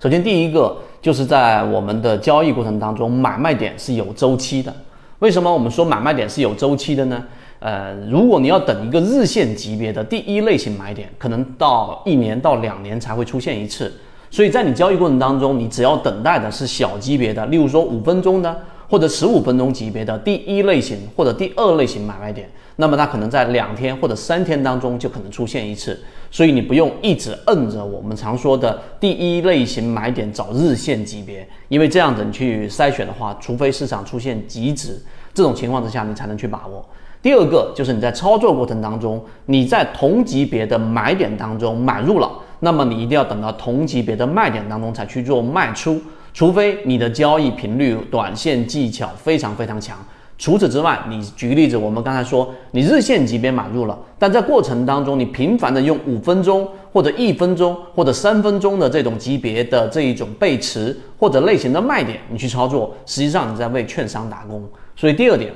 首先，第一个就是在我们的交易过程当中，买卖点是有周期的。为什么我们说买卖点是有周期的呢？呃，如果你要等一个日线级别的第一类型买点，可能到一年到两年才会出现一次。所以在你交易过程当中，你只要等待的是小级别的，例如说五分钟的或者十五分钟级别的第一类型或者第二类型买卖点，那么它可能在两天或者三天当中就可能出现一次。所以你不用一直摁着我们常说的第一类型买点找日线级别，因为这样子你去筛选的话，除非市场出现极值，这种情况之下你才能去把握。第二个就是你在操作过程当中，你在同级别的买点当中买入了，那么你一定要等到同级别的卖点当中才去做卖出，除非你的交易频率、短线技巧非常非常强。除此之外，你举个例子，我们刚才说你日线级别买入了，但在过程当中你频繁的用五分钟或者一分钟或者三分钟的这种级别的这一种背驰或者类型的卖点，你去操作，实际上你在为券商打工。所以第二点，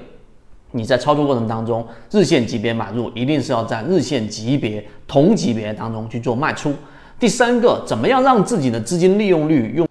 你在操作过程当中，日线级别买入一定是要在日线级别同级别当中去做卖出。第三个，怎么样让自己的资金利用率用？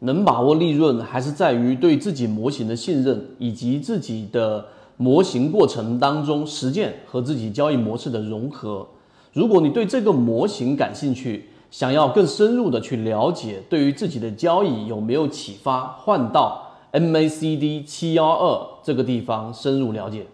能把握利润，还是在于对自己模型的信任，以及自己的模型过程当中实践和自己交易模式的融合。如果你对这个模型感兴趣，想要更深入的去了解，对于自己的交易有没有启发，换到 MACD 七幺二这个地方深入了解。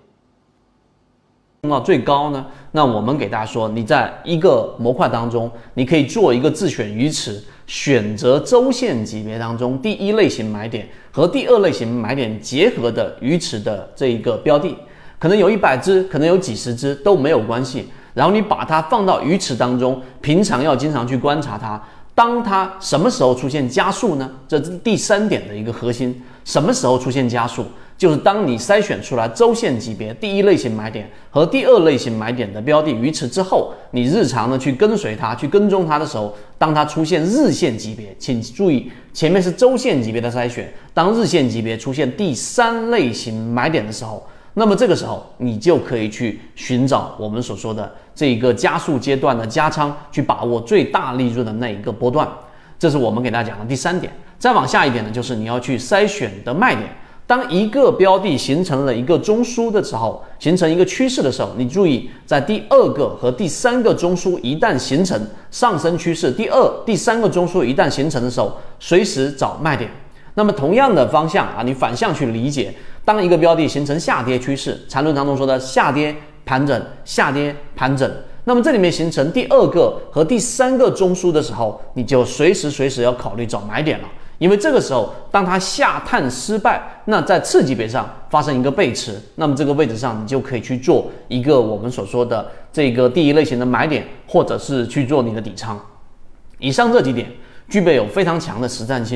冲到最高呢？那我们给大家说，你在一个模块当中，你可以做一个自选鱼池，选择周线级别当中第一类型买点和第二类型买点结合的鱼池的这一个标的，可能有一百只，可能有几十只都没有关系。然后你把它放到鱼池当中，平常要经常去观察它。当它什么时候出现加速呢？这是第三点的一个核心。什么时候出现加速？就是当你筛选出来周线级别第一类型买点和第二类型买点的标的鱼池之后，你日常呢去跟随它、去跟踪它的时候，当它出现日线级别，请注意前面是周线级别的筛选，当日线级别出现第三类型买点的时候。那么这个时候，你就可以去寻找我们所说的这一个加速阶段的加仓，去把握最大利润的那一个波段。这是我们给大家讲的第三点。再往下一点呢，就是你要去筛选的卖点。当一个标的形成了一个中枢的时候，形成一个趋势的时候，你注意在第二个和第三个中枢一旦形成上升趋势，第二、第三个中枢一旦形成的时候，随时找卖点。那么同样的方向啊，你反向去理解，当一个标的形成下跌趋势，缠论当中说的下跌盘整、下跌盘整，那么这里面形成第二个和第三个中枢的时候，你就随时随时要考虑找买点了，因为这个时候当它下探失败，那在次级别上发生一个背驰，那么这个位置上你就可以去做一个我们所说的这个第一类型的买点，或者是去做你的底仓。以上这几点具备有非常强的实战性。